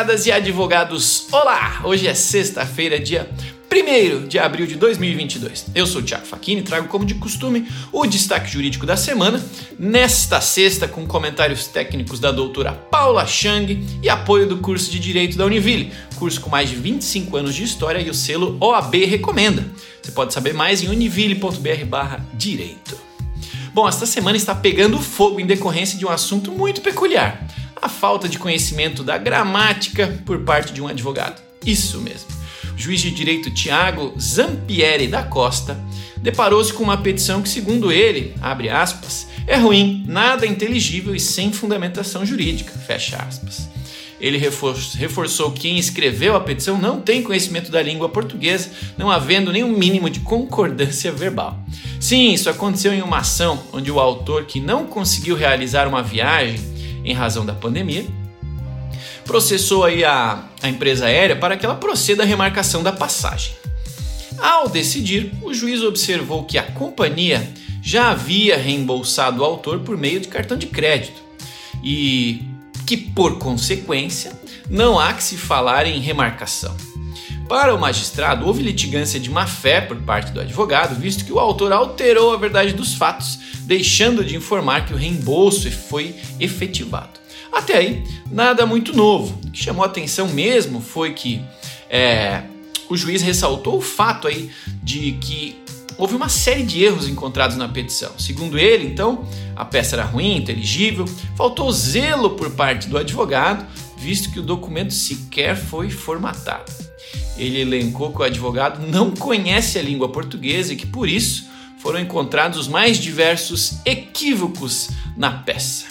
advogadas e advogados, olá! Hoje é sexta-feira, dia 1 de abril de 2022. Eu sou o Thiago Facchini e trago, como de costume, o destaque jurídico da semana, nesta sexta com comentários técnicos da doutora Paula Chang e apoio do curso de Direito da Univille, curso com mais de 25 anos de história e o selo OAB recomenda. Você pode saber mais em univille.br/direito. Bom, esta semana está pegando fogo em decorrência de um assunto muito peculiar falta de conhecimento da gramática por parte de um advogado. Isso mesmo. O juiz de direito Tiago Zampieri da Costa deparou-se com uma petição que, segundo ele, abre aspas, é ruim, nada inteligível e sem fundamentação jurídica, fecha aspas. Ele reforçou que quem escreveu a petição não tem conhecimento da língua portuguesa, não havendo nenhum mínimo de concordância verbal. Sim, isso aconteceu em uma ação onde o autor, que não conseguiu realizar uma viagem em razão da pandemia, processou aí a, a empresa aérea para que ela proceda à remarcação da passagem. Ao decidir, o juiz observou que a companhia já havia reembolsado o autor por meio de cartão de crédito e que, por consequência, não há que se falar em remarcação. Para o magistrado, houve litigância de má-fé por parte do advogado, visto que o autor alterou a verdade dos fatos deixando de informar que o reembolso foi efetivado. Até aí, nada muito novo. O que chamou a atenção mesmo foi que é, o juiz ressaltou o fato aí de que houve uma série de erros encontrados na petição. Segundo ele, então, a peça era ruim, inteligível, faltou zelo por parte do advogado, visto que o documento sequer foi formatado. Ele elencou que o advogado não conhece a língua portuguesa e que por isso foram encontrados os mais diversos equívocos na peça.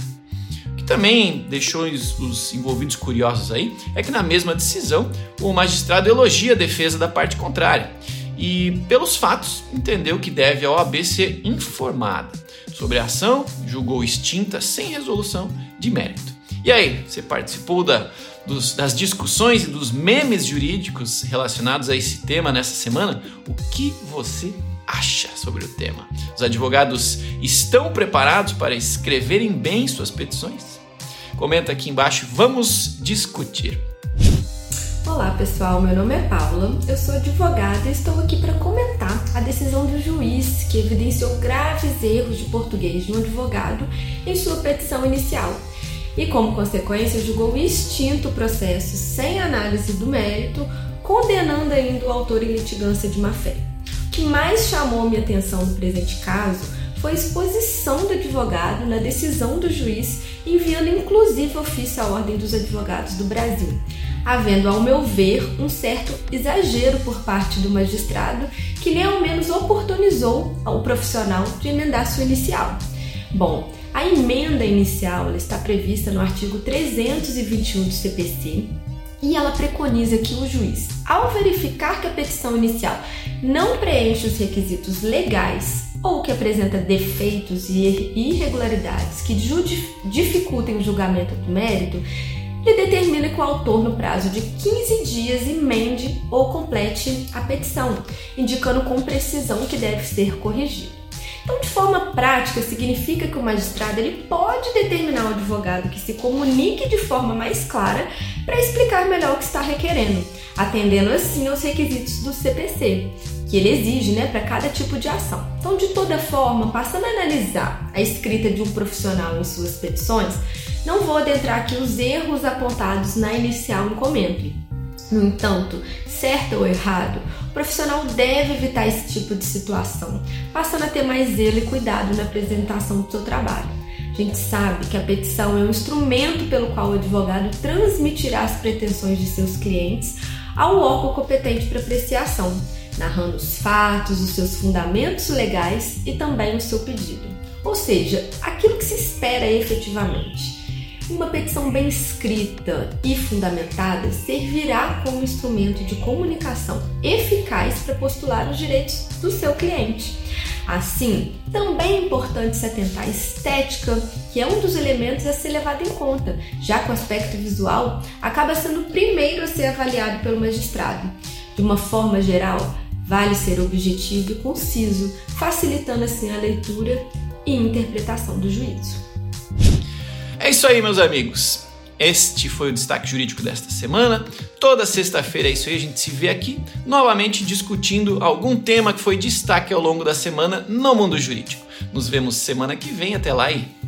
O que também deixou os envolvidos curiosos aí é que na mesma decisão o magistrado elogia a defesa da parte contrária e, pelos fatos, entendeu que deve a OAB ser informada sobre a ação, julgou extinta sem resolução de mérito. E aí, você participou da, dos, das discussões e dos memes jurídicos relacionados a esse tema nessa semana? O que você acha sobre o tema? Os advogados estão preparados para escreverem bem suas petições? Comenta aqui embaixo, vamos discutir. Olá pessoal, meu nome é Paula, eu sou advogada e estou aqui para comentar a decisão do juiz que evidenciou graves erros de português de um advogado em sua petição inicial e, como consequência, julgou extinto o processo sem análise do mérito, condenando ainda o autor em litigância de má-fé que mais chamou minha atenção no presente caso foi a exposição do advogado na decisão do juiz, enviando inclusive ofício à Ordem dos Advogados do Brasil, havendo, ao meu ver, um certo exagero por parte do magistrado que nem ao menos oportunizou ao profissional de emendar sua inicial. Bom, a emenda inicial está prevista no artigo 321 do CPC e ela preconiza que o juiz, ao verificar que a petição inicial não preenche os requisitos legais ou que apresenta defeitos e irregularidades que dificultem o julgamento do mérito, ele determina que o autor, no prazo de 15 dias, emende ou complete a petição, indicando com precisão que deve ser corrigido. Então, de forma prática, significa que o magistrado ele pode determinar ao advogado que se comunique de forma mais clara para explicar melhor o que está requerendo, atendendo assim aos requisitos do CPC, que ele exige né, para cada tipo de ação. Então, de toda forma, passando a analisar a escrita de um profissional em suas petições, não vou adentrar aqui os erros apontados na inicial no comento. No entanto, certo ou errado, o profissional deve evitar esse tipo de situação, passando a ter mais zelo e cuidado na apresentação do seu trabalho. A gente sabe que a petição é um instrumento pelo qual o advogado transmitirá as pretensões de seus clientes ao órgão competente para apreciação, narrando os fatos, os seus fundamentos legais e também o seu pedido. Ou seja, aquilo que se espera efetivamente. Uma petição bem escrita e fundamentada servirá como instrumento de comunicação eficaz para postular os direitos do seu cliente. Assim, também é importante se atentar à estética, que é um dos elementos a ser levado em conta, já que o aspecto visual acaba sendo o primeiro a ser avaliado pelo magistrado. De uma forma geral, vale ser objetivo e conciso, facilitando assim a leitura e interpretação do juízo. É isso aí, meus amigos. Este foi o destaque jurídico desta semana. Toda sexta-feira é isso aí, a gente se vê aqui novamente discutindo algum tema que foi destaque ao longo da semana no mundo jurídico. Nos vemos semana que vem, até lá e.